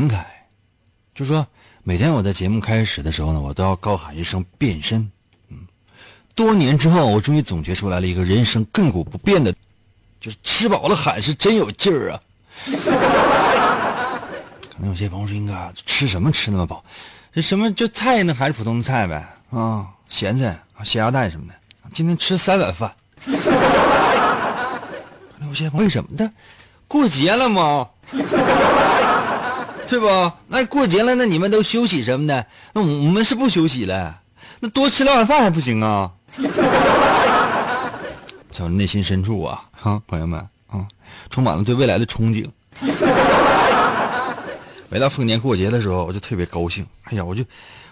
感慨，就说每天我在节目开始的时候呢，我都要高喊一声“变身”。嗯，多年之后，我终于总结出来了一个人生亘古不变的，就是吃饱了喊是真有劲儿啊。可能有些朋友说：“应该吃什么吃那么饱？这什么就菜呢？还是普通的菜呗？啊，咸菜、咸鸭蛋什么的。今天吃三碗饭。可能有些朋友为什么的？过节了吗？对吧？那过节了，那你们都休息什么的？那我们是不休息了，那多吃两碗饭还不行啊？在我内心深处啊，哈，朋友们啊，充满了对未来的憧憬。每到逢年过节的时候，我就特别高兴。哎呀，我就，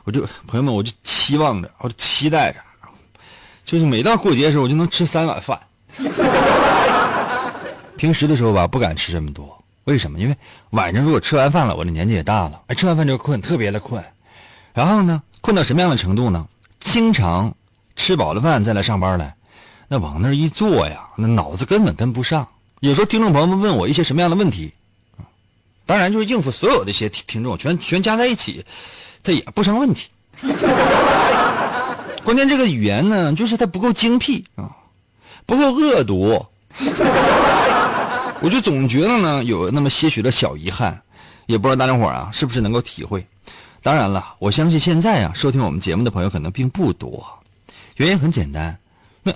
我就朋友们，我就期望着，我就期待着，就是每到过节的时候，我就能吃三碗饭。平时的时候吧，不敢吃这么多，为什么？因为晚上如果吃完饭了，我的年纪也大了，哎，吃完饭就困，特别的困。然后呢，困到什么样的程度呢？经常吃饱了饭再来上班来，那往那儿一坐呀，那脑子根本跟不上。有时候听众朋友们问我一些什么样的问题，当然就是应付所有的一些听听众，全全加在一起，它也不成问题。关键这个语言呢，就是它不够精辟啊，不够恶毒。我就总觉得呢，有那么些许的小遗憾，也不知道大家伙啊是不是能够体会。当然了，我相信现在啊收听我们节目的朋友可能并不多，原因很简单，那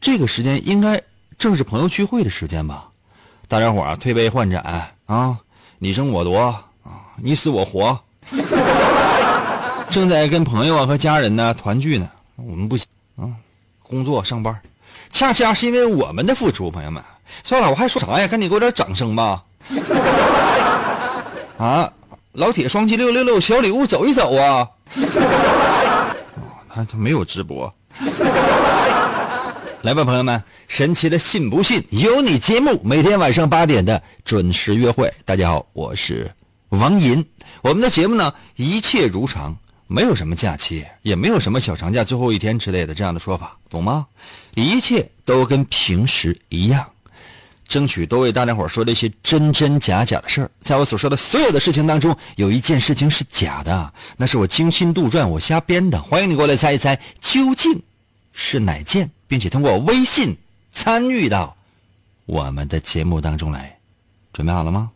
这个时间应该正是朋友聚会的时间吧？大家伙啊推杯换盏啊，你争我夺啊，你死我活，正在跟朋友啊和家人呢团聚呢，我们不行啊，工作上班，恰恰是因为我们的付出，朋友们。算了，我还说啥呀？赶紧给我点掌声吧！啊，老铁，双击六六六，小礼物走一走啊！他他没有直播。来吧，朋友们，神奇的信不信由你节目，每天晚上八点的准时约会。大家好，我是王银。我们的节目呢，一切如常，没有什么假期，也没有什么小长假最后一天之类的这样的说法，懂吗？一切都跟平时一样。争取多为大家伙说这些真真假假的事儿。在我所说的所有的事情当中，有一件事情是假的，那是我精心杜撰、我瞎编的。欢迎你过来猜一猜，究竟是哪件，并且通过微信参与到我们的节目当中来。准备好了吗？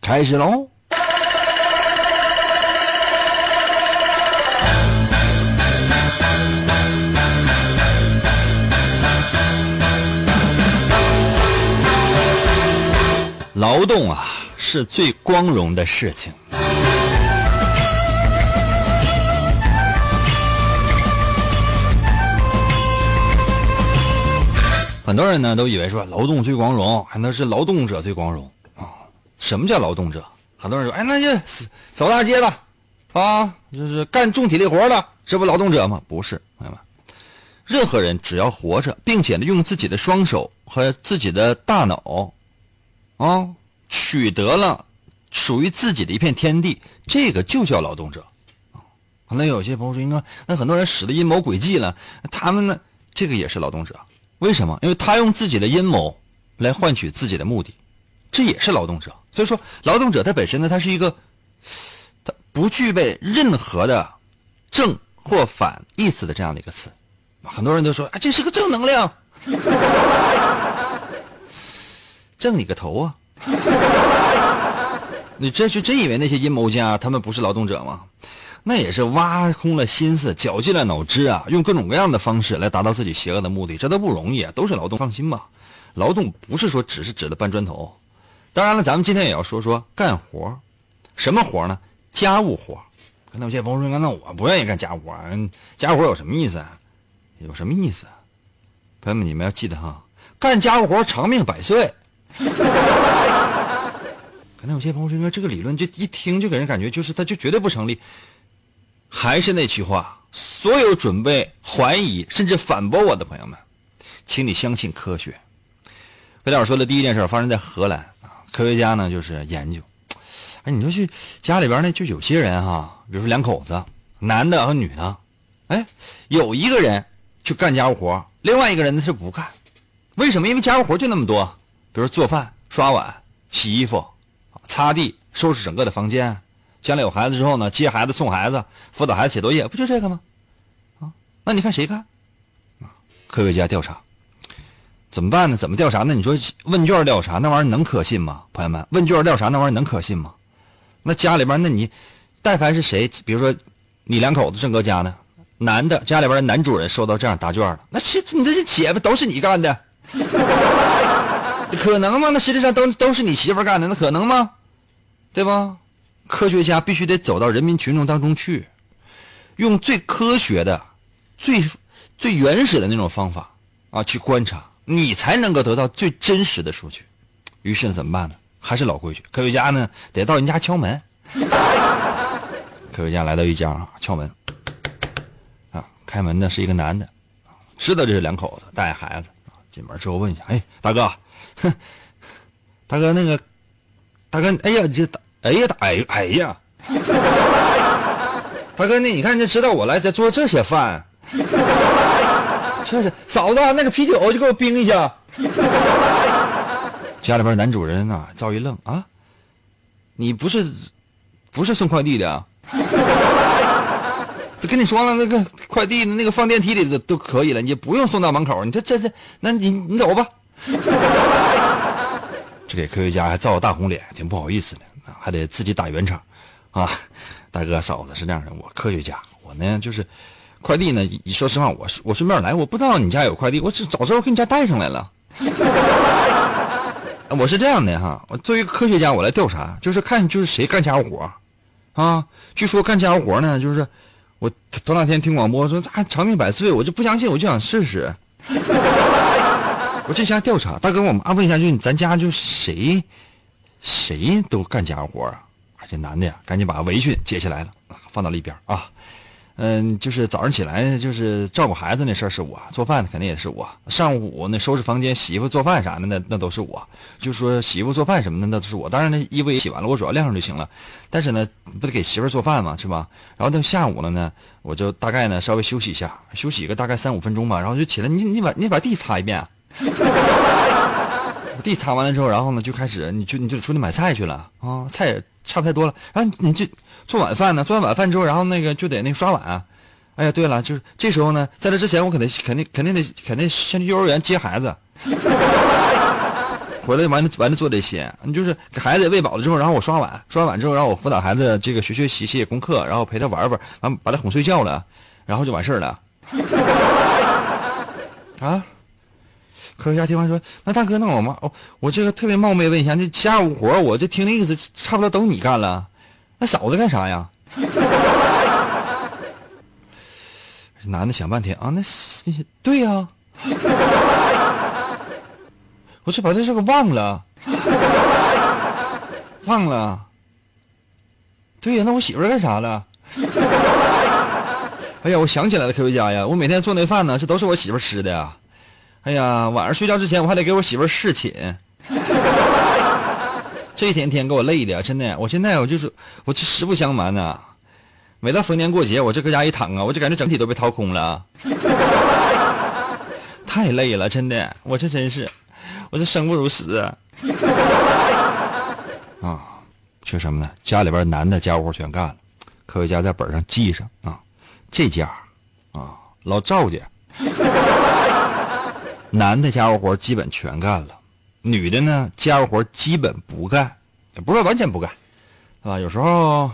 开始喽！劳动啊，是最光荣的事情。很多人呢都以为说劳动最光荣，还能是劳动者最光荣啊？什么叫劳动者？很多人说，哎，那就扫大街的，啊，就是干重体力活的，这不劳动者吗？不是，朋友们，任何人只要活着，并且呢用自己的双手和自己的大脑。啊，取得了属于自己的一片天地，这个就叫劳动者。可能有些朋友说，应该那很多人使的阴谋诡计了，他们呢，这个也是劳动者。为什么？因为他用自己的阴谋来换取自己的目的，这也是劳动者。所以说，劳动者他本身呢，他是一个，他不具备任何的正或反意思的这样的一个词。很多人都说啊，这是个正能量。挣你个头啊！你这就真以为那些阴谋家他们不是劳动者吗？那也是挖空了心思，绞尽了脑汁啊，用各种各样的方式来达到自己邪恶的目的，这都不容易啊，都是劳动。放心吧，劳动不是说只是指的搬砖头。当然了，咱们今天也要说说干活，什么活呢？家务活。可能有些朋友说，那我不愿意干家务活，家务活有什么意思？有什么意思？朋友们，你们要记得哈，干家务活长命百岁。可能有些朋友说，这个理论就一听就给人感觉就是它就绝对不成立。还是那句话，所有准备怀疑甚至反驳我的朋友们，请你相信科学。魏老师说的第一件事发生在荷兰，科学家呢就是研究，哎，你说去家里边呢，就有些人哈，比如说两口子，男的和女的，哎，有一个人去干家务活，另外一个人呢是不干，为什么？因为家务活就那么多，比如做饭、刷碗、洗衣服、擦地、收拾整个的房间。将来有孩子之后呢，接孩子、送孩子、辅导孩子写作业，不就这个吗？啊，那你看谁干？啊，科学家调查，怎么办呢？怎么调查？那你说问卷调查那玩意儿能可信吗？朋友们，问卷调查那玩意儿能可信吗？那家里边，那你但凡是谁，比如说你两口子正搁家呢，男的家里边的男主人收到这样答卷了，那这你这些写不都是你干的？可能吗？那实际上都都是你媳妇干的，那可能吗？对吧？科学家必须得走到人民群众当中去，用最科学的、最最原始的那种方法啊去观察，你才能够得到最真实的数据。于是，怎么办呢？还是老规矩，科学家呢得到人家敲门。科学家来到一家啊，敲门啊，开门的是一个男的，知道这是两口子带孩子。进门之后问一下，哎，大哥，哼 大哥那个，大哥，哎呀，这大。哎呀，大哎哎呀，大哥，那你看，这知道我来，这做这些饭，这是嫂子，那个啤酒就给我冰一下。家里边男主人啊，赵一愣啊，你不是不是送快递的啊？都跟你说了，那个快递那个放电梯里都都可以了，你不用送到门口。你这这这，那你你走吧。给科学家还造个大红脸，挺不好意思的。还得自己打圆场，啊，大哥嫂子是这样的，我科学家，我呢就是快递呢。你说实话，我我顺便来，我不知道你家有快递，我早知道我给你家带上来了。我是这样的哈，我作为科学家，我来调查，就是看就是谁干家务活，啊，据说干家务活呢，就是我头两天听广播说啊长命百岁，我就不相信，我就想试试。我这下调查，大哥，我麻烦问一下，就咱家就谁？谁都干家务活啊！这男的呀，赶紧把围裙解下来了，放到了一边啊。嗯，就是早上起来就是照顾孩子那事儿是我，做饭肯定也是我。上午那收拾房间、洗衣服、做饭啥的，那那都是我。就说洗衣服、做饭什么的，那都是我。当然，那衣服也洗完了，我主要晾上就行了。但是呢，不得给媳妇做饭嘛，是吧？然后到下午了呢，我就大概呢稍微休息一下，休息个大概三五分钟吧，然后就起来，你你把你把地擦一遍。地擦完了之后，然后呢，就开始，你就你就出去买菜去了啊，菜也差不太多了。然后你就做晚饭呢，做完晚饭之后，然后那个就得那刷碗。哎呀，对了，就是这时候呢，在这之前，我肯定肯定肯定得肯定先去幼儿园接孩子，回来完了完了做这些。你就是给孩子喂饱了之后，然后我刷碗，刷完碗之后，然后我辅导孩子这个学学习写写功课，然后陪他玩玩，完把他哄睡觉了，然后就完事儿了。啊？科学家听完说：“那大哥，那我妈，哦，我这个特别冒昧问一下，那家务活我这听那意思，差不多都你干了，那嫂子干啥呀？” 男的想半天啊，那是对呀，我这把这事给忘了，忘了。对呀，那我媳妇干啥了？哎呀，我想起来了，科学家呀，我每天做那饭呢，这都是我媳妇吃的呀。哎呀，晚上睡觉之前我还得给我媳妇侍寝，这一天天给我累的，真的。我现在我就是我这实不相瞒呐，每到逢年过节，我这搁家一躺啊，我就感觉整体都被掏空了，太累了，真的。我这真是，我这生不如死 啊！缺什么呢？家里边男的家务活全干了，科学家在本上记上啊，这家啊老赵家，男的家务活基本全干了，女的呢家务活基本不干，也不是完全不干，是吧？有时候，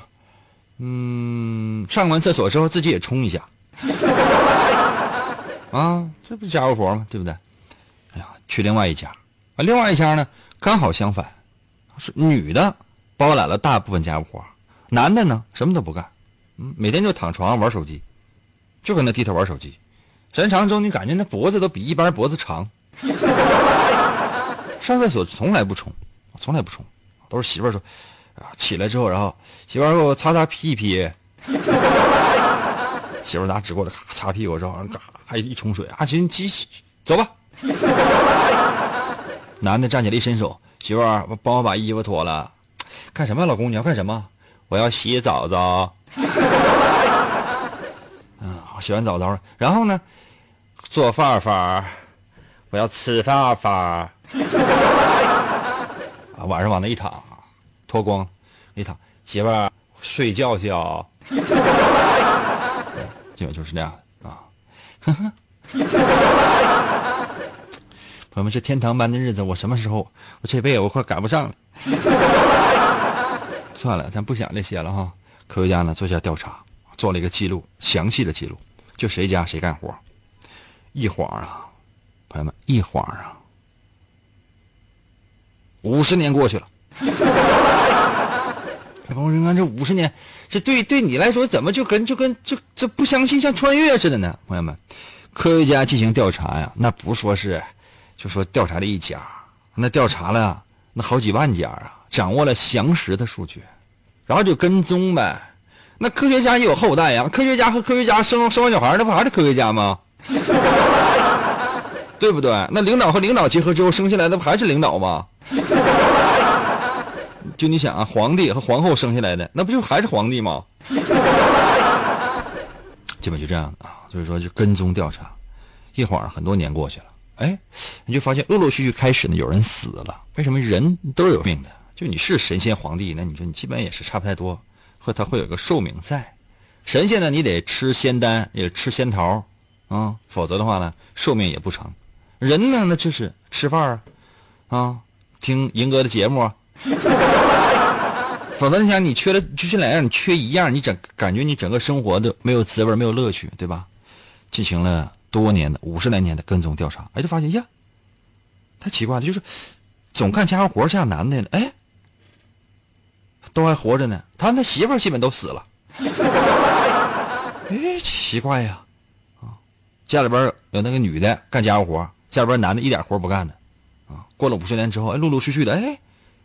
嗯，上完厕所之后自己也冲一下，啊，这不是家务活吗？对不对？哎呀，去另外一家，啊，另外一家呢刚好相反，是女的包揽了大部分家务活，男的呢什么都不干，嗯，每天就躺床上玩手机，就搁那低头玩手机，时间长之后你感觉那脖子都比一般人脖子长，上厕所从来不冲，从来不冲，都是媳妇儿说，啊，起来之后，然后媳妇儿给我擦擦屁屁，媳妇儿拿纸过来咔擦屁股之后，嘎还一冲水啊，行，起走吧。男的站起来一伸手，媳妇儿帮我把衣服脱了，干什么？老公你要干什么？我要洗澡澡。嗯，洗完澡澡，然后呢，做饭饭，我要吃饭饭。啊，晚上往那一躺，脱光，一躺，媳妇儿睡觉觉。基本就是这样的啊。朋友们，这天堂般的日子，我什么时候？我这辈子我快赶不上了。算了，咱不想这些了哈。科学家呢做下调查，做了一个记录，详细的记录，就谁家谁干活。一晃啊，朋友们，一晃啊，五十年过去了。朋友说：“这五十年，这对对你来说怎么就跟就跟就这不相信像穿越似的呢？”朋友们，科学家进行调查呀，那不说是。就说调查了一家，那调查了那好几万家啊，掌握了详实的数据，然后就跟踪呗。那科学家也有后代呀，科学家和科学家生生完小孩，那不还是科学家吗？对不对？那领导和领导结合之后生下来，那不还是领导吗？就你想啊，皇帝和皇后生下来的，那不就还是皇帝吗？基本就这样啊，所以说就跟踪调查，一晃很多年过去了。哎，你就发现陆陆续续开始呢，有人死了。为什么人都是有命的？就你是神仙皇帝，那你说你基本也是差不太多，和他会有个寿命在。神仙呢，你得吃仙丹，也吃仙桃，啊，否则的话呢，寿命也不长。人呢，那就是吃饭啊，啊，听银哥的节目，啊 否则你想你缺了，就这两样，你缺一样，你整感觉你整个生活都没有滋味，没有乐趣，对吧？进行了。多年的五十来年的跟踪调查，哎，就发现呀，太奇怪了，就是总干家务活像男的，哎，都还活着呢。他那媳妇基本都死了，哎，奇怪呀，家里边有那个女的干家务活，家里边男的一点活不干的，啊，过了五十年之后，哎，陆陆续续的，哎，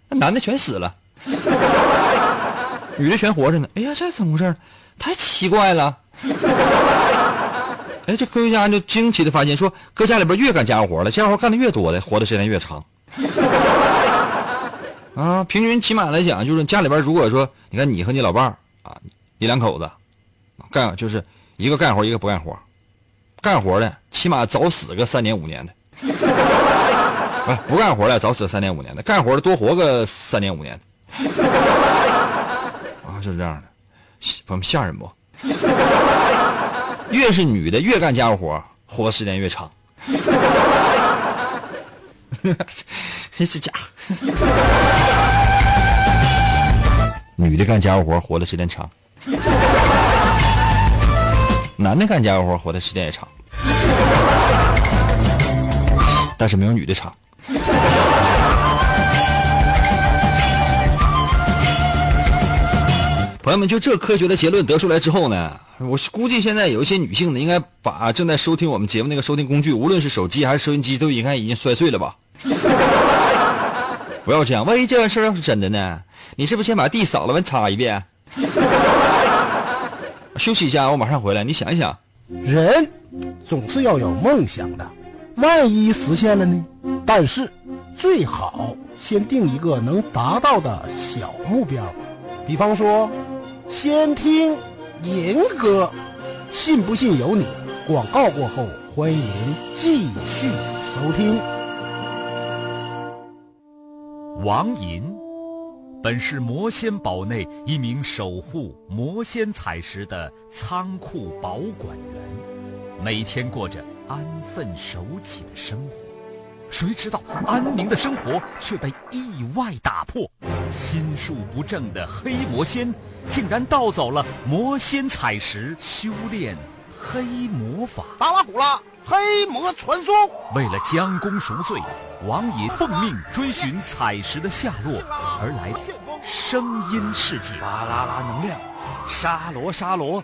那男的全死了，女的全活着呢。哎呀，这怎么回事？太奇怪了。哎，这科学家就惊奇的发现，说搁家里边越干家务活了，家务活干的越多的，活的时间越长。啊，平均起码来讲，就是家里边如果说，你看你和你老伴儿啊，你两口子干，就是一个干活，一个不干活，干活的起码早死个三年五年的，不 不干活的早死三年五年的，干活的多活个三年五年的，啊，就是这样的，朋友们吓人不？越是女的越干家务活，活的时间越长。这家伙，女的干家务活活的时间长，男的干家务活活的时间也长，但是没有女的长。朋友们，就这科学的结论得出来之后呢，我估计现在有一些女性呢，应该把正在收听我们节目那个收听工具，无论是手机还是收音机，都应该已经摔碎了吧？不要这样，万一这件事要是真的呢？你是不是先把地扫了完擦一遍？休息一下，我马上回来。你想一想，人总是要有梦想的，万一实现了呢？但是最好先定一个能达到的小目标，比方说。先听银歌，信不信由你。广告过后，欢迎继续收听。王银，本是魔仙堡内一名守护魔仙彩石的仓库保管员，每天过着安分守己的生活。谁知道安宁的生活却被意外打破，心术不正的黑魔仙竟然盗走了魔仙彩石，修炼黑魔法。达瓦古拉黑魔传送。为了将功赎罪，王爷奉命追寻彩石的下落，而来声音世界。巴啦啦能量，沙罗沙罗，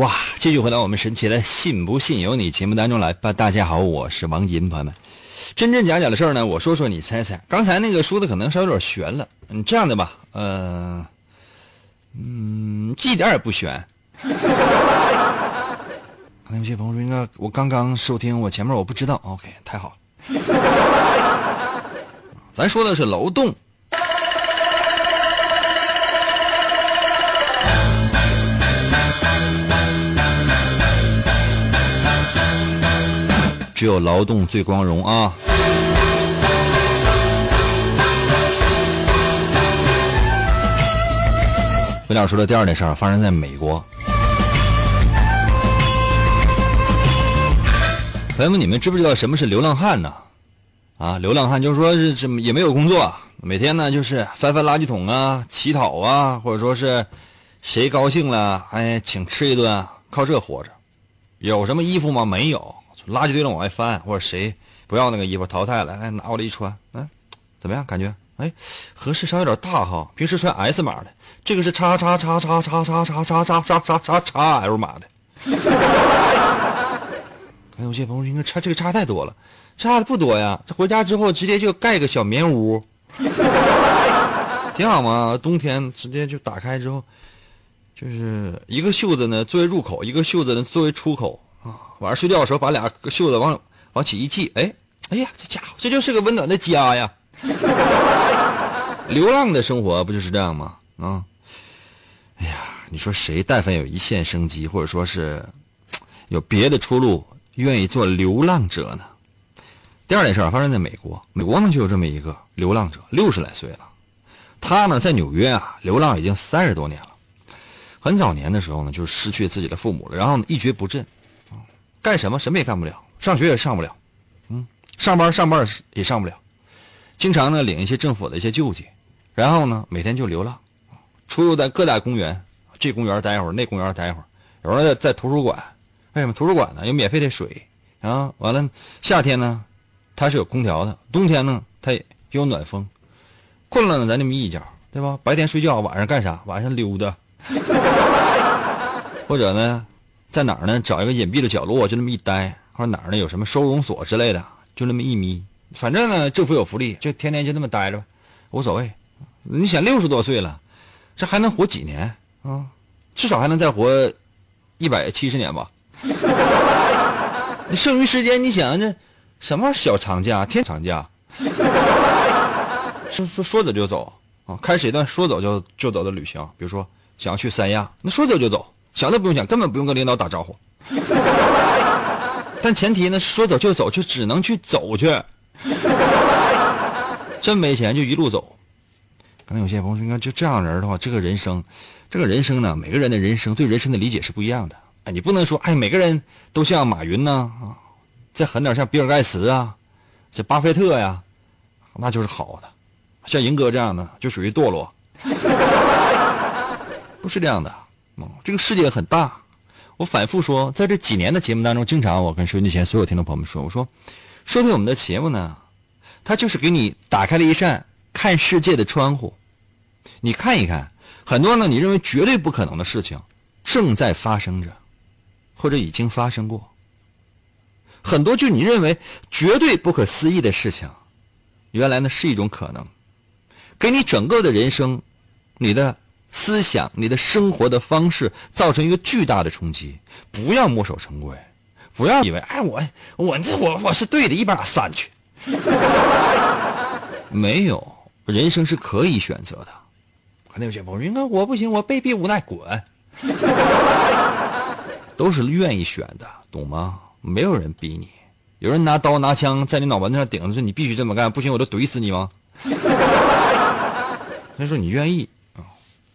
哇！继续回到我们神奇的“信不信由你”节目当中来吧。大家好，我是王银，朋友们，真真假假的事儿呢，我说说你猜猜。刚才那个说的可能稍微有点悬了，嗯，这样的吧，呃，嗯，一点也不悬。刚才有些朋友说，应该我刚刚收听，我前面我不知道。OK，太好了。咱说的是楼栋。只有劳动最光荣啊！我俩说的第二件事儿发生在美国。朋友们，你们知不知道什么是流浪汉呢？啊，流浪汉就是说是这么也没有工作，每天呢就是翻翻垃圾桶啊、乞讨啊，或者说是谁高兴了哎请吃一顿，靠这活着。有什么衣服吗？没有。垃圾堆上往外翻，或者谁不要那个衣服淘汰了，哎，拿过来一穿，嗯，怎么样？感觉哎，合适，稍微有点大哈。平时穿 S 码的，这个是叉叉叉叉叉叉叉叉叉叉叉叉叉 L 码的。看 有些朋友应该差这个差太多了，差的不多呀。这回家之后直接就盖个小棉屋，挺好嘛。冬天直接就打开之后，就是一个袖子呢作为入口，一个袖子呢作为出口。啊，晚上睡觉的时候把俩袖子往往起一系，哎，哎呀，这家伙这就是个温暖的家呀！流浪的生活不就是这样吗？啊，哎呀，你说谁但凡有一线生机，或者说是有别的出路，愿意做流浪者呢？第二件事发生在美国，美国呢就有这么一个流浪者，六十来岁了，他呢在纽约啊流浪已经三十多年了，很早年的时候呢就失去自己的父母了，然后呢一蹶不振。干什么？什么也干不了，上学也上不了，嗯，上班上班也上不了，经常呢领一些政府的一些救济，然后呢每天就流浪，出入在各大公园，这公园待一会儿，那公园待一会儿，有时候在在图书馆，为什么图书馆呢？有免费的水啊，完了夏天呢它是有空调的，冬天呢它也有暖风，困了呢咱就眯一觉，对吧？白天睡觉，晚上干啥？晚上溜达，或者呢？在哪儿呢？找一个隐蔽的角落，就那么一待，或者哪儿呢？有什么收容所之类的，就那么一眯。反正呢，政府有福利，就天天就那么待着，无所谓。你想六十多岁了，这还能活几年啊？至少还能再活一百七十年吧。你剩余时间，你想这什么小长假、天长假，说说说走就走啊？开始一段说走就就走的旅行，比如说想要去三亚，那说走就走。想都不用想，根本不用跟领导打招呼。但前提呢，说走就走，就只能去走去。真没钱就一路走。可能有些朋友说，你看就这样人的话，这个人生，这个人生呢，每个人的人生对人生的理解是不一样的。哎，你不能说，哎，每个人都像马云呢啊，再狠点像比尔盖茨啊，这巴菲特呀，那就是好的。像银哥这样的就属于堕落，不是这样的。这个世界很大，我反复说，在这几年的节目当中，经常我跟收音机前所有听众朋友们说，我说，收听我们的节目呢，它就是给你打开了一扇看世界的窗户，你看一看，很多呢你认为绝对不可能的事情，正在发生着，或者已经发生过，很多就你认为绝对不可思议的事情，原来呢是一种可能，给你整个的人生、你的思想、你的生活的方式造成一个巨大的冲击。不要墨守成规，不要以为哎我我这我我是对的，一把扇去。没有，人生是可以选择的。可能有些朋友说，我不行，我被逼无奈，滚。都是愿意选的，懂吗？没有人逼你。有人拿刀拿枪在你脑门子上顶着，说你必须这么干，不行我就怼死你吗？所以说你愿意，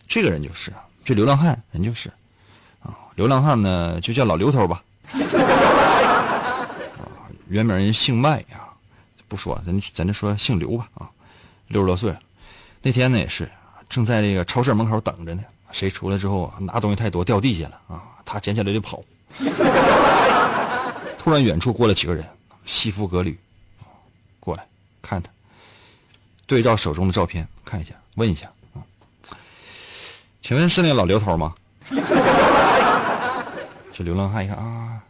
这个人就是这流浪汉人就是啊，流浪汉呢就叫老刘头吧。啊，原名人姓麦啊，不说咱咱就说姓刘吧啊，六十多岁。那天呢也是正在这个超市门口等着呢，谁出来之后拿东西太多掉地下了啊，他捡起来就跑。突然远处过来几个人。西服革履，过来看他，对照手中的照片看一下，问一下，请问是那老刘头吗？这流浪汉一看啊，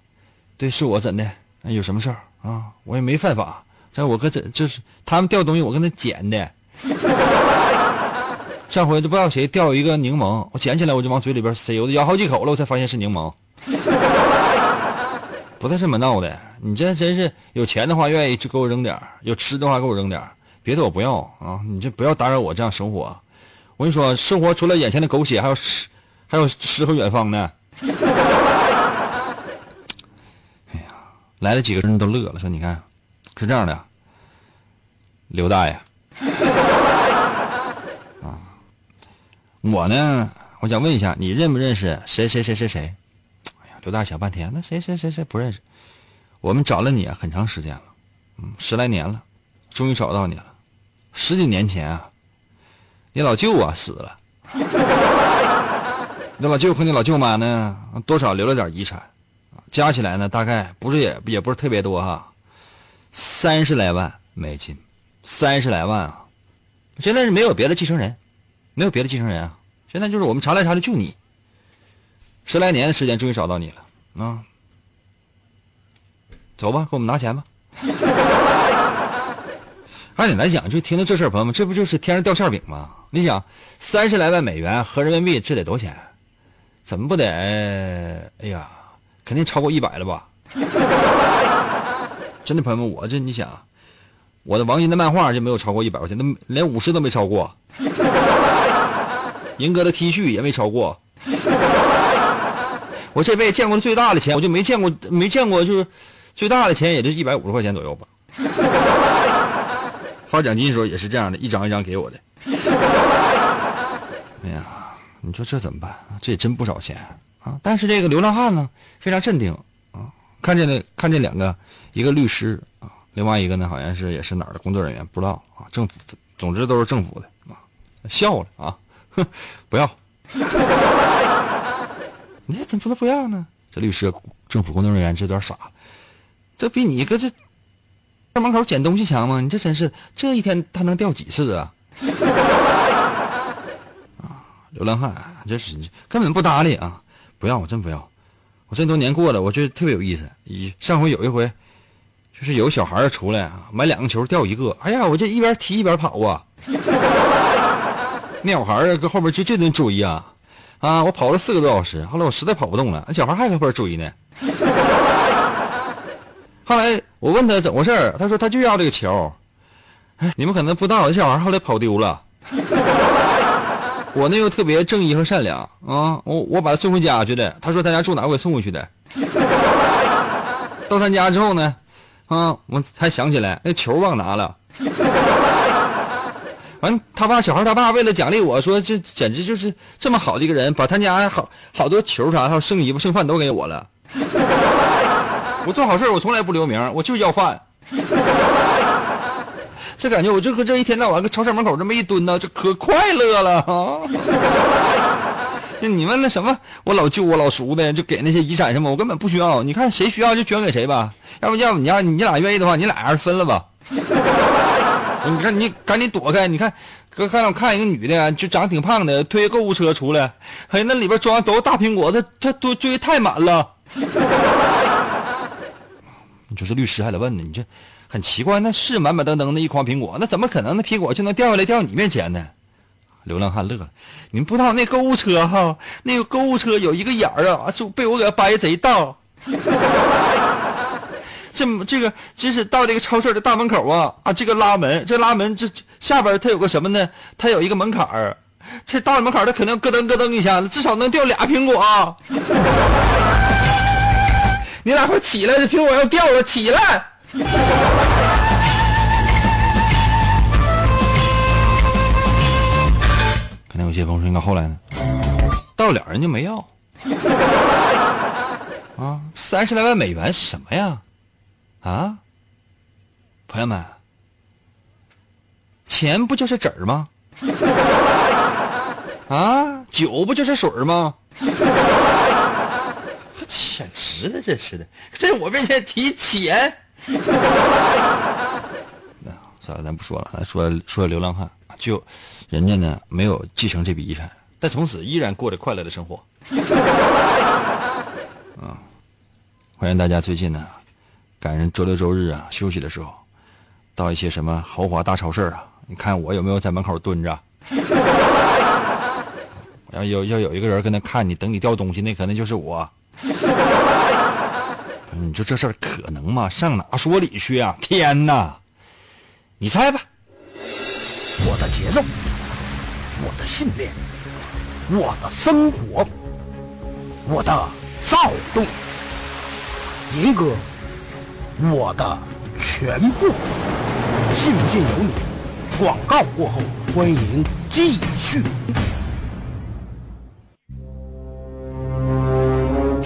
对，是我怎的？有什么事儿啊？我也没犯法，在我搁这就是他们掉东西，我跟他捡的。上回都不知道谁掉一个柠檬，我捡起来我就往嘴里边塞，我都咬好几口了，我才发现是柠檬。不带这么闹的，你这真是有钱的话愿意就给我扔点有吃的话给我扔点别的我不要啊！你这不要打扰我这样生活。我跟你说，生活除了眼前的狗血，还有诗，还有诗和远方呢。哎呀，来了几个人都乐了，说你看，是这样的，刘大爷啊，我呢，我想问一下，你认不认识谁谁谁谁谁？刘大想半天，那谁谁谁谁不认识？我们找了你，很长时间了，嗯，十来年了，终于找到你了。十几年前啊，你老舅啊死了，你老舅和你老舅妈呢，多少留了点遗产，加起来呢，大概不是也也不是特别多哈，三十来万美金，三十来万啊！现在是没有别的继承人，没有别的继承人啊，现在就是我们查来查去就你。十来年的时间，终于找到你了啊！走吧，给我们拿钱吧。按理来讲，就听到这事儿，朋友们，这不就是天上掉馅饼吗？你想，三十来万美元合人民币，这得多少钱？怎么不得？哎呀，肯定超过一百了吧？真的，朋友们，我这你想，我的王银的漫画就没有超过一百块钱，那连五十都没超过。银哥的 T 恤也没超过。我这辈子见过最大的钱，我就没见过，没见过就是最大的钱，也就一百五十块钱左右吧。发奖金的时候也是这样的，一张一张给我的。哎呀，你说这怎么办？这也真不少钱啊！但是这个流浪汉呢，非常镇定啊。看见了，看见两个，一个律师啊，另外一个呢，好像是也是哪儿的工作人员，不知道啊。政府，总之都是政府的啊。笑了啊，哼，不要。你怎么不能不要呢？这律师、政府工作人员这点傻，这比你一个这在门口捡东西强吗？你这真是这一天他能掉几次啊？啊，流浪汉，这是根本不搭理啊！不要，我真不要。我这么多年过了，我觉得特别有意思。一上回有一回，就是有小孩出来啊，买两个球掉一个，哎呀，我这一边踢一边跑啊。那小孩儿搁后边就这顿追呀。啊！我跑了四个多小时，后来我实在跑不动了，那小孩还在后边追呢。后来我问他怎么回事他说他就要这个球。哎，你们可能不知道，这小孩后来跑丢了。我呢又特别正义和善良啊，我我把他送回家去的。他说他家住哪，我给送回去的。到他家之后呢，啊，我才想起来那球忘拿了。完，他爸小孩他爸为了奖励我说，这简直就是这么好的一个人，把他家好好多球啥，还有剩衣服剩饭都给我了。我做好事我从来不留名，我就要饭。这感觉我这个这一天到晚搁超市门口这么一蹲呢，这可快乐了啊！就你们那什么，我老舅我老叔的，就给那些遗产什么，我根本不需要。你看谁需要就捐给谁吧，要不要不你要你俩愿意的话，你俩还是分了吧。你看，你赶紧躲开！你看，哥看到看一个女的，就长得挺胖的，推购物车出来，哎，那里边装的都是大苹果，她她都追太满了。你说这律师还得问呢，你这很奇怪，那是满满登登的一筐苹果，那怎么可能那苹果就能掉下来掉你面前呢？流浪汉乐了，你们不知道那购物车哈，那个购物车有一个眼儿啊，就被我给掰贼大。这么这个就是到这个超市的大门口啊啊，这个拉门，这拉门这下边它有个什么呢？它有一个门槛儿，这大门槛它肯定咯噔咯噔一下子，至少能掉俩苹果啊。你俩快起来，这苹果要掉了，起来！可能有些朋友说，应该后来呢？到脸人就没要。啊，三十来万美元什么呀？啊，朋友们，钱不就是纸儿吗？啊，酒不就是水吗？简直了，真是的，在我面前提钱。那算了，咱不说了，说说流浪汉，就人家呢没有继承这笔遗产，但从此依然过着快乐的生活。啊，欢迎大家最近呢，赶上周六周日啊休息的时候，到一些什么豪华大超市啊，你看我有没有在门口蹲着？要有要有一个人跟那看你，等你掉东西，那可能就是我。你说这事儿可能吗？上哪说理去啊？天哪！你猜吧。我的节奏，我的信念，我的生活，我的躁动，银哥，我的全部。信不信由你。广告过后，欢迎继续。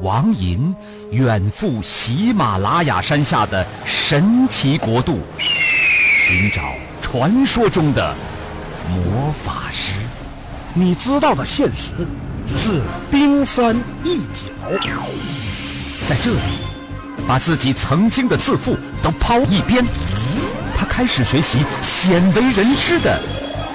王寅远赴喜马拉雅山下的神奇国度，寻找传说中的魔法师。你知道的现实只是冰山一角。在这里，把自己曾经的自负都抛一边，他开始学习鲜为人知的。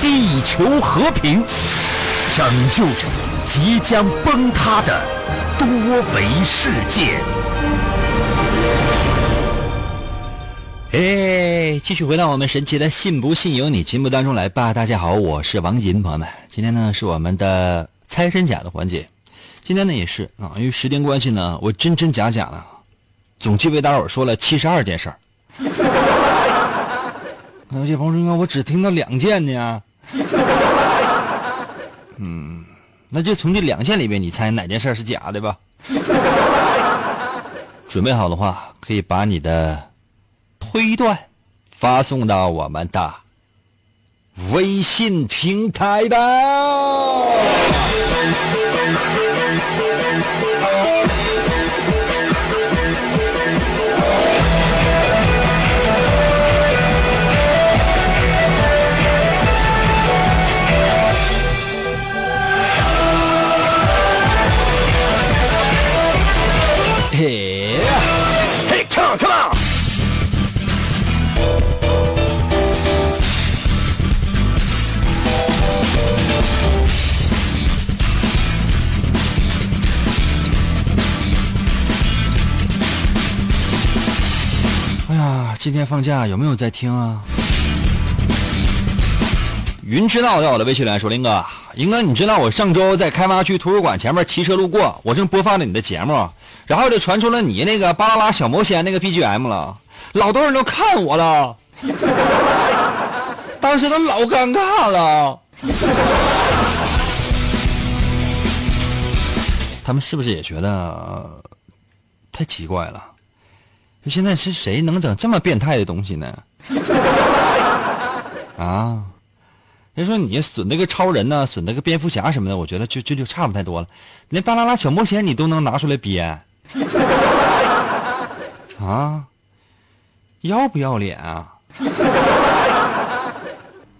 地球和平，拯救着即将崩塌的多维世界。哎，继续回到我们神奇的“信不信由你”节目当中来吧。大家好，我是王银，朋友们，今天呢是我们的猜真假的环节。今天呢也是啊，因为时间关系呢，我真真假假呢，总计为大伙说了七十二件事儿。有些朋友说，我只听到两件呢。嗯，那就从这两件里面，你猜哪件事是假的吧？准备好的话，可以把你的推断发送到我们的微信平台吧。放假有没有在听啊？云知道在我的微信里说：“林哥，林哥，你知道我上周在开发区图书馆前面骑车路过，我正播放着你的节目，然后就传出了你那个巴啦啦小魔仙那个 BGM 了，老多人都看我了。当时都老尴尬了。他们是不是也觉得、太奇怪了？就现在是谁能整这么变态的东西呢？啊！人说你损那个超人呢、损那个蝙蝠侠什么的，我觉得就就就差不太多了。连巴啦啦小魔仙你都能拿出来编，啊？要不要脸啊？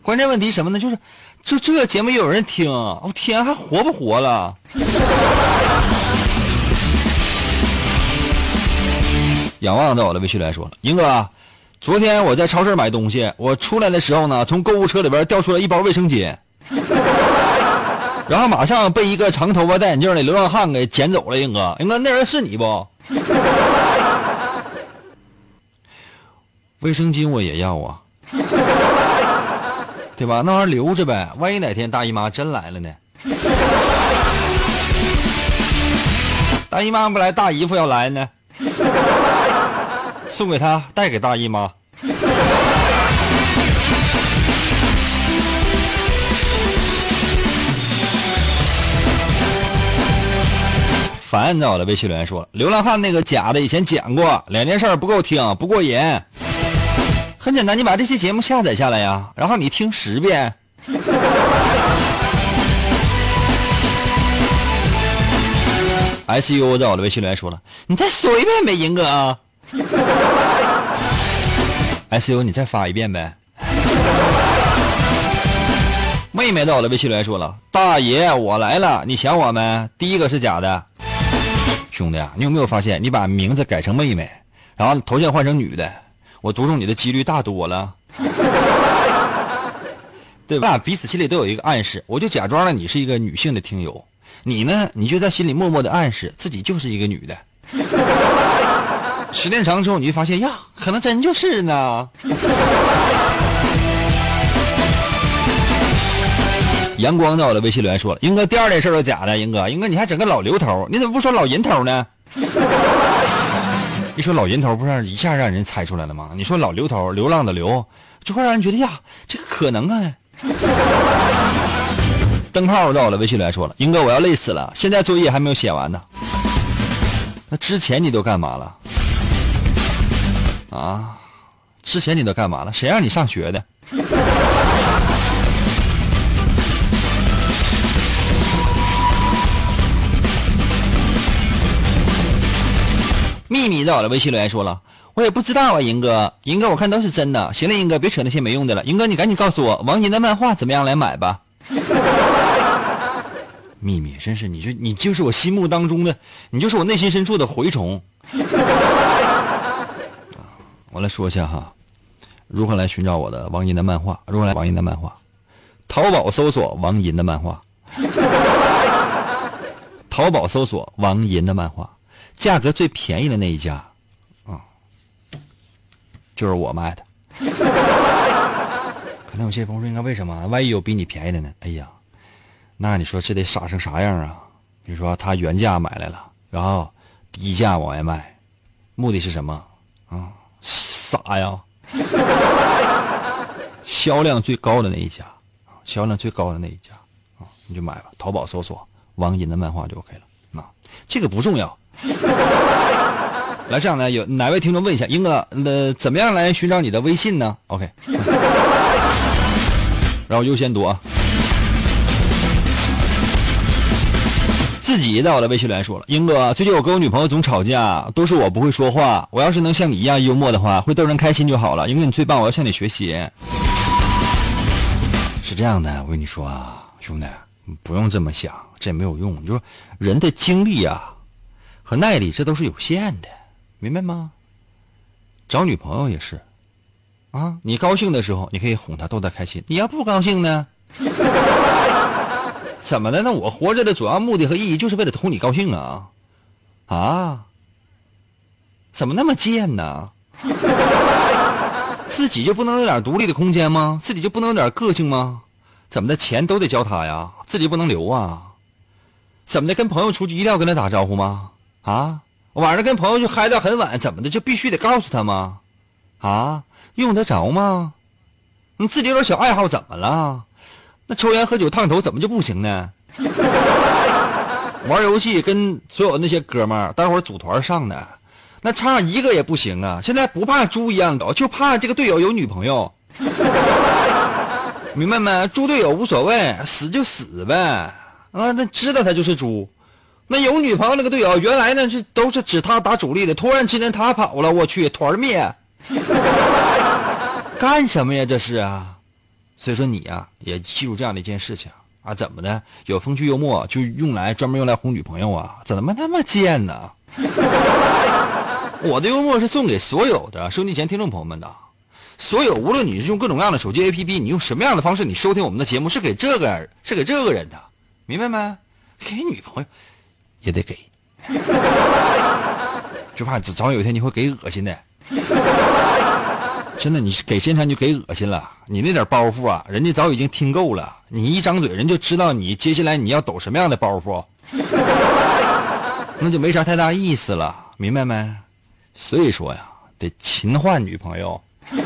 关键问题什么呢？就是就这节目有人听，我、天，还活不活了？仰望在我的微信来说了，英哥，昨天我在超市买东西，我出来的时候呢，从购物车里边掉出来一包卫生巾，然后马上被一个长头发戴眼镜的流浪汉给捡走了。英哥，英哥，那人是你不？卫生巾我也要啊，对吧？那玩意儿留着呗，万一哪天大姨妈真来了呢？大姨妈不来，大姨夫要来呢，送给他，带给大姨妈。凡在我的微信留言说，流浪汉那个假的以前讲过，两件事不够听，不过瘾。很简单，你把这期节目下载下来呀，然后你听十遍。SU 在我的微信留言说了，你再说一遍呗，银哥啊。SU 你再发一遍呗。妹妹在我的微信留言说了，大爷我来了，你想我没？第一个是假的。兄弟啊，你有没有发现，你把名字改成妹妹，然后头像换成女的，我读中你的几率大多了，对吧？彼此心里都有一个暗示，我就假装了你是一个女性的听友，你呢，你就在心里默默的暗示自己就是一个女的。时间长之后，你就发现呀，可能真就是呢。阳光在我的微信留言说了：“英哥，第二件事都假的。英哥，英哥，你还整个老刘头，你怎么不说老银头呢？一说老银头，不是一下让人猜出来了吗？你说老刘头，流浪的流，就会让人觉得呀，这个可能啊。”灯泡在我的微信留言说了：“英哥，我要累死了，现在作业还没有写完呢。那之前你都干嘛了？啊？之前你都干嘛了？谁让你上学的？” 秘密在我的微信留言说了，我也不知道啊，银哥，银哥，我看都是真的。行了，银哥，别扯那些没用的了。银哥，你赶紧告诉我王银的漫画怎么样来买吧。秘密，真是你就你就是我心目当中的，你就是我内心深处的蛔虫。我来说一下哈，如何来寻找我的王银的漫画？如何来王银的漫画？淘宝搜索王银的漫画。淘宝搜索王银的漫画。价格最便宜的那一家，啊，就是我卖的。可能有些朋友说，应该为什么？万一有比你便宜的呢？哎呀，那你说这得傻成啥样啊？比如说他原价买来了，然后低价往外卖，目的是什么？啊，傻呀！销量最高的那一家，销量最高的那一家，啊，你就买吧。淘宝搜索王银的漫画就 OK 了。啊，这个不重要。来，这样呢，有哪位听众问一下，英哥，呃，怎么样来寻找你的微信呢？OK，然后优先读啊。自己在我的微信留言说了，英哥，最近我跟我女朋友总吵架，都是我不会说话。我要是能像你一样幽默的话，会逗人开心就好了。英哥，你最棒，我要向你学习。是这样的，我跟你说啊，兄弟，不用这么想，这也没有用。你说人的精力啊。和耐力这都是有限的，明白吗？找女朋友也是，啊，你高兴的时候你可以哄她逗她开心，你要不高兴呢？怎么的？那我活着的主要目的和意义就是为了图你高兴啊！啊？怎么那么贱呢？自己就不能有点独立的空间吗？自己就不能有点个性吗？怎么的？钱都得交他呀，自己不能留啊？怎么的？跟朋友出去一定要跟他打招呼吗？啊，晚上跟朋友就嗨到很晚，怎么的就必须得告诉他吗？啊，用得着吗？你自己有点小爱好怎么了？那抽烟喝酒烫头怎么就不行呢？玩游戏跟所有那些哥们儿，待会儿组团上的，那差一个也不行啊！现在不怕猪一样高，就怕这个队友有女朋友，明白没？猪队友无所谓，死就死呗。啊，那知道他就是猪。那有女朋友那个队友，原来呢是都是指他打主力的，突然之间他跑了，我去团灭，干什么呀？这是啊。所以说你呀，也记住这样的一件事情啊，怎么的？有风趣幽默就用来专门用来哄女朋友啊？怎么那么贱呢？我的幽默是送给所有的收音机前听众朋友们的，所有无论你是用各种各样的手机 APP，你用什么样的方式你收听我们的节目，是给这个是给这个人的，明白没？给女朋友也得给，就怕早早有一天你会给恶心的。真的，你给现场就给恶心了。你那点包袱啊，人家早已经听够了。你一张嘴，人就知道你接下来你要抖什么样的包袱，那就没啥太大意思了，明白没？所以说呀，得勤换女朋友。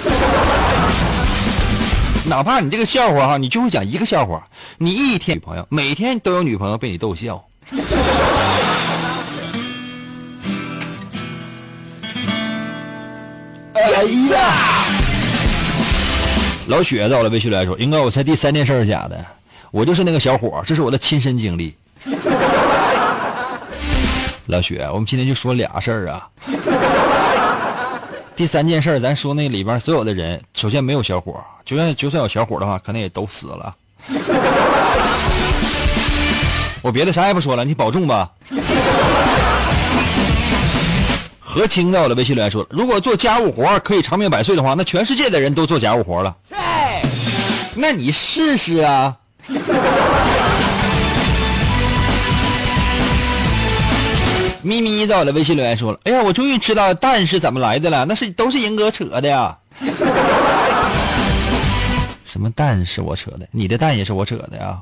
哪怕你这个笑话哈，你就会讲一个笑话，你一天女朋友，每天都有女朋友被你逗笑。哎呀！老雪在我的微信来说：“应该我猜第三件事是假的，我就是那个小伙，这是我的亲身经历。”老雪，我们今天就说俩事儿啊。第三件事，咱说那里边所有的人，首先没有小伙，就算就算有小伙的话，可能也都死了。我别的啥也不说了，你保重吧。何清在我的微信留言说：“如果做家务活可以长命百岁的话，那全世界的人都做家务活了。”那你试试啊！咪咪在我的微信留言说了：“哎呀，我终于知道蛋是怎么来的了，那是都是英哥扯的呀！” 什么蛋是我扯的？你的蛋也是我扯的呀？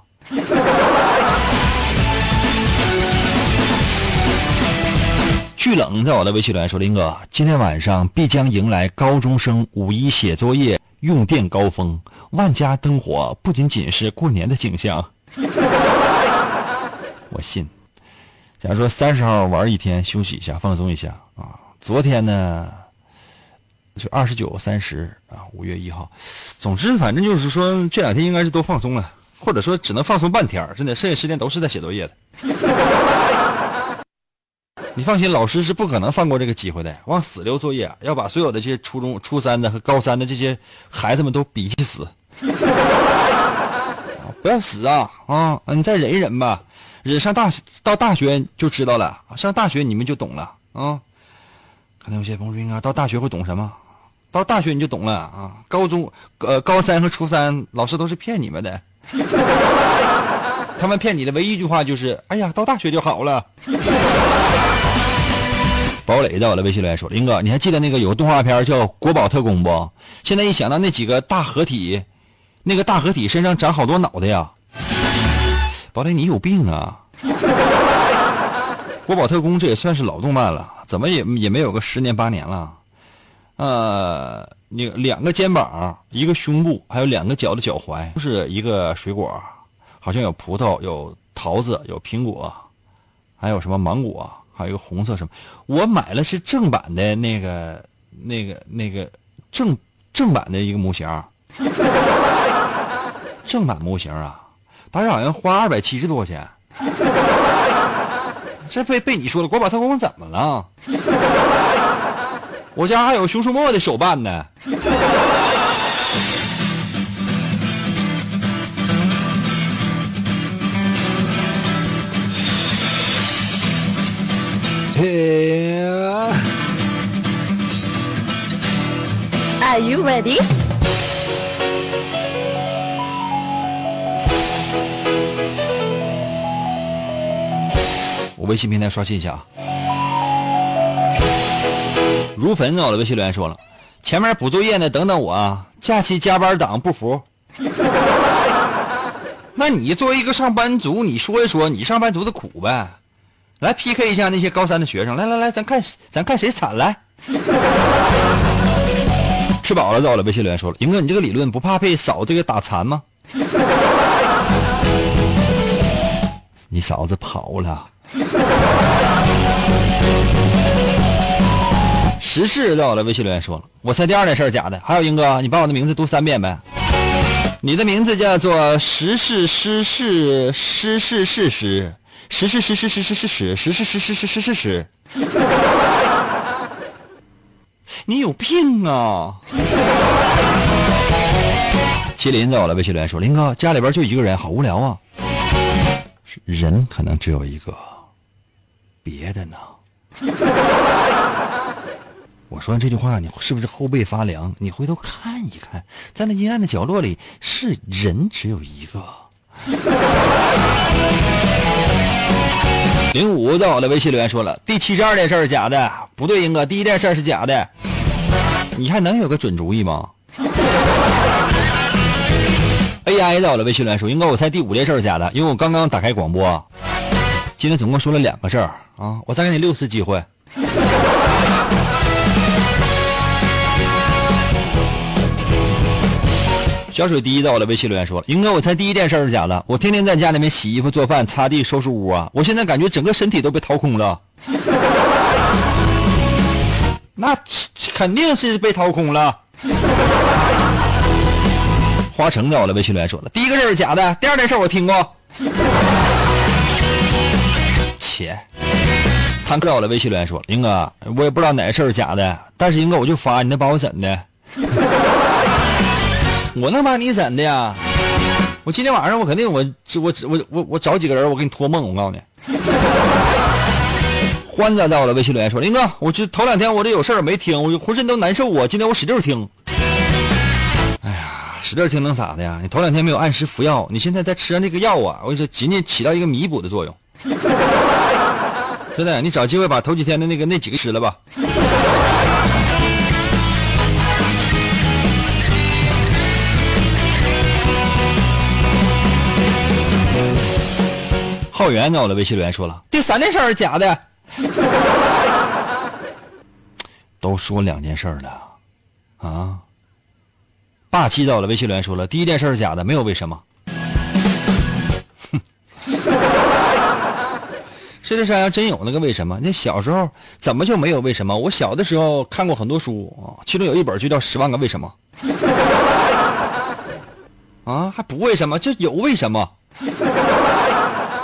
巨冷在我的微信留言说：“林哥，今天晚上必将迎来高中生五一写作业用电高峰，万家灯火不仅仅是过年的景象。我信。假如说三十号玩一天，休息一下，放松一下啊。昨天呢，就二十九、三十啊，五月一号。总之，反正就是说这两天应该是都放松了，或者说只能放松半天真的，剩下时间都是在写作业的。”你放心，老师是不可能放过这个机会的，往死留作业，要把所有的这些初中、初三的和高三的这些孩子们都逼死。不要死啊啊！你再忍一忍吧，忍上大到大学就知道了，上大学你们就懂了啊。可能有些朋友说啊，到大学会懂什么？到大学你就懂了啊。高中呃高三和初三老师都是骗你们的，他们骗你的唯一一句话就是：哎呀，到大学就好了。堡垒在我的微信留言说：“林哥，你还记得那个有个动画片叫《国宝特工》不？现在一想到那几个大合体，那个大合体身上长好多脑袋呀！堡垒，你有病啊！国宝特工这也算是老动漫了，怎么也也没有个十年八年了？呃，那两个肩膀，一个胸部，还有两个脚的脚踝，都是一个水果，好像有葡萄，有桃子，有苹果，还有什么芒果。”还有一个红色什么？我买了是正版的那个、那个、那个正正版的一个模型，正版模型啊！但是好像花二百七十多块钱。这被被你说了，国宝特工怎么了？我家还有熊出没的手办呢。Are you ready? 我微信平台刷新一下啊。如焚在我的微信留言说了，前面补作业呢，等等我啊。假期加班党不服？那你作为一个上班族，你说一说你上班族的苦呗。来 PK 一下那些高三的学生，来来来，咱看咱看谁惨来。吃饱了，在我的微信留言说了，英哥，你这个理论不怕被嫂子给打残吗？你嫂子跑了。时事在我的微信留言说了，我猜第二件事假的。还有英哥，你把我的名字读三遍呗。你的名字叫做时事诗事诗事事实，时事诗事诗事事实，时事诗事诗事事实。你有病啊！麒麟在我的微信留言说：“林哥，家里边就一个人，好无聊啊。人可能只有一个，别的呢？” 我说完这句话，你是不是后背发凉？你回头看一看，在那阴暗的角落里，是人只有一个。零五在我的微信留言说了，第七十二件事是假的，不对，英哥，第一件事是假的。你还能有个准主意吗？AI 在我的微信留言说，英哥，我猜第五件事是假的，因为我刚刚打开广播，今天总共说了两个事儿啊，我再给你六次机会。小水滴在我的微信留言说：“英哥，我猜第一件事是假的。我天天在家里面洗衣服、做饭、擦地、收拾屋啊，我现在感觉整个身体都被掏空了。那肯定是被掏空了。”花城在我的微信留言说了：“第一个事是假的，第二件事我听过。”切，坦克在我的微信留言说：“英哥，我也不知道哪个事是假的，但是英哥我就发，你能把我怎的？”我能把你怎的呀？我今天晚上我肯定我我我我我找几个人我给你托梦，我告诉你。欢子在我的微信留言说：“林哥，我这头两天我这有事儿没听，我浑身都难受啊。今天我使劲听。哎呀，使劲听能咋的呀？你头两天没有按时服药，你现在再吃上这个药啊，我跟你说，仅仅起到一个弥补的作用。真的，你找机会把头几天的那个那几个吃了吧。”浩源在我的微信留言说了，第三件事是假的。都说两件事了，啊！霸气在我的微信留言说了，第一件事是假的，没有为什么。哼，世界上要真有那个为什么？那小时候怎么就没有为什么？我小的时候看过很多书啊，其中有一本就叫《十万个为什么》。啊，还不为什么？就有为什么？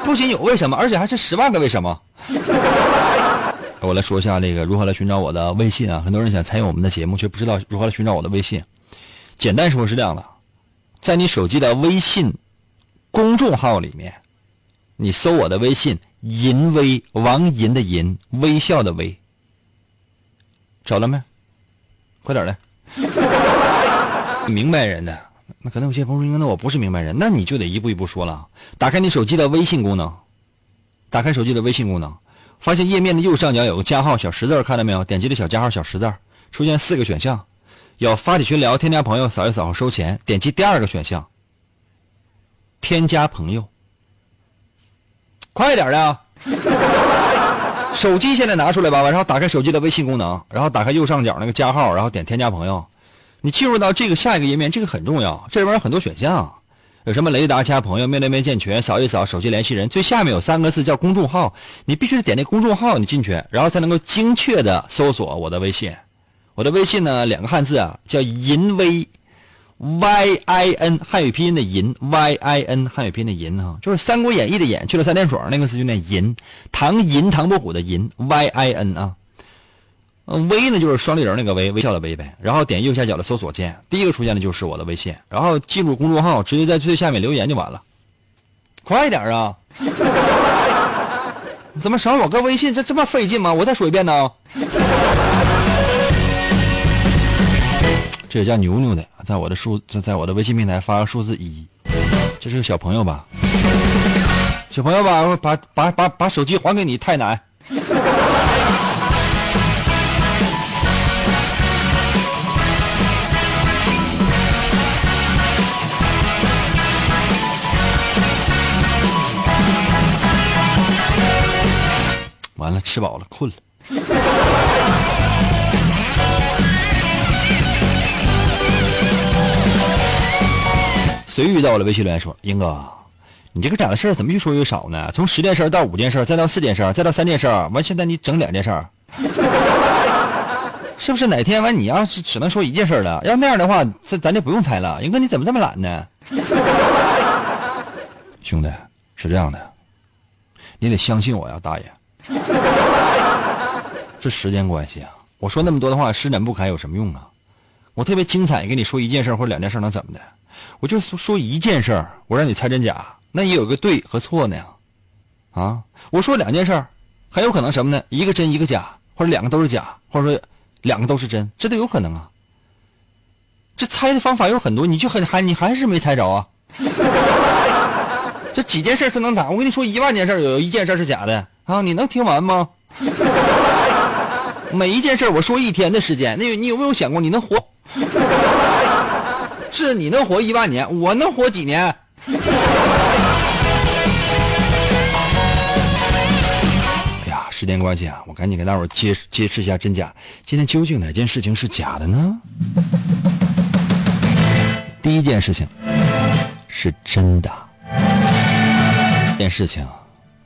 不仅有为什么，而且还是十万个为什么。我来说一下这个如何来寻找我的微信啊！很多人想参与我们的节目，却不知道如何来寻找我的微信。简单说是这样的，在你手机的微信公众号里面，你搜我的微信“银微”，王银的银，微笑的微，找了没？快点来！明白人的。那可能有些朋友说：“那我不是明白人，那你就得一步一步说了。打开你手机的微信功能，打开手机的微信功能，发现页面的右上角有个加号小十字，看到没有？点击这小加号小十字，出现四个选项，有发起群聊、添加朋友、扫一扫收钱。点击第二个选项，添加朋友。快点的！手机现在拿出来吧，然后打开手机的微信功能，然后打开右上角那个加号，然后点添加朋友。你进入到这个下一个页面，这个很重要，这里边有很多选项，有什么雷达加朋友、面对面健全、扫一扫手机联系人，最下面有三个字叫公众号，你必须得点那公众号，你进去，然后才能够精确的搜索我的微信。我的微信呢，两个汉字啊，叫银威，Y I N 汉语拼音的银，Y I N 汉语拼音的银啊，就是《三国演义》的演去了三点水那个字就念银，唐银唐伯虎的银，Y I N 啊。微呢就是双立人那个微，微笑的微呗。然后点右下角的搜索键，第一个出现的就是我的微信。然后进入公众号，直接在最下面留言就完了。快点啊！怎么扫我个微信这这么费劲吗？我再说一遍呢。这也叫牛牛的，在我的数在在我的微信平台发个数字一，这是个小朋友吧？小朋友吧，把把把把手机还给你，太难。完了，吃饱了，困了。谁遇到了微信留言说：“英哥，你这个咋的事儿怎么越说越少呢？从十件事到五件事，再到四件事，再到三件事，完现在你整两件事，是不是哪天完你要是只能说一件事了？要那样的话，咱咱就不用猜了。英哥你怎么这么懒呢？兄弟，是这样的，你得相信我呀，大爷。这时间关系啊，我说那么多的话，施展不开有什么用啊？我特别精彩，跟你说一件事或者两件事能怎么的？我就说说一件事我让你猜真假，那也有个对和错呢，啊！我说两件事很有可能什么呢？一个真一个假，或者两个都是假，或者说两个都是真，这都有可能啊。这猜的方法有很多，你就很还你还是没猜着啊？这几件事是能咋？我跟你说一万件事有一件事是假的啊！你能听完吗？每一件事我说一天的时间，那你有没有想过你能活？是你能活一万年，我能活几年？哎呀，时间关系啊，我赶紧给大伙揭揭示一下真假。今天究竟哪件事情是假的呢？第一件事情是真的，这件事情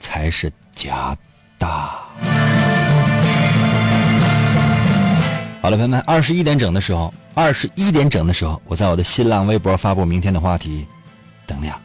才是假大。好了，朋友们，二十一点整的时候，二十一点整的时候，我在我的新浪微博发布明天的话题，等你啊。